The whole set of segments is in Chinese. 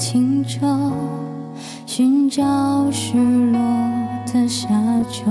清澈，寻找失落的沙洲。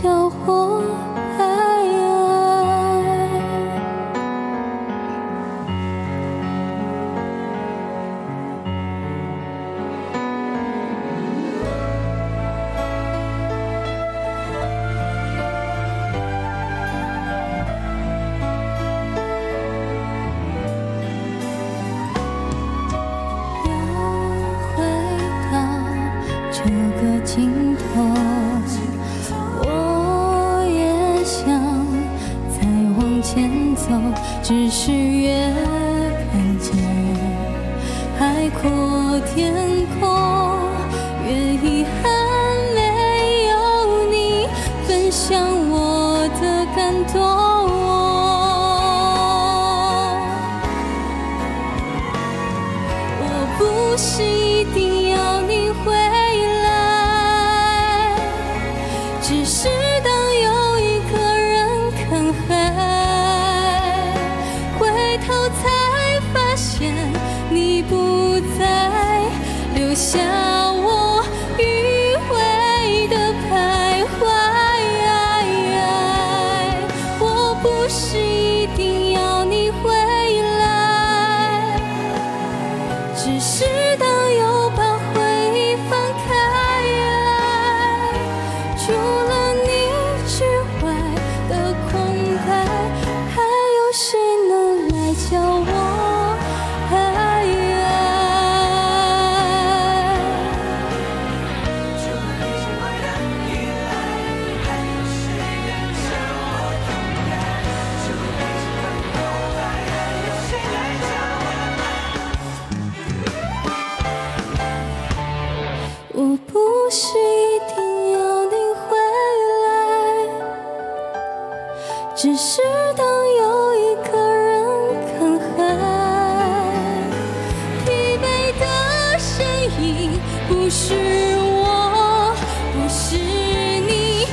叫我只是越看见海阔天空，越遗憾没有你分享我的感动。我不是一定要你回留下我迂回的徘徊。我不是一定要你回来。只是只是当有一个人看海，疲惫的身影不是我，不是你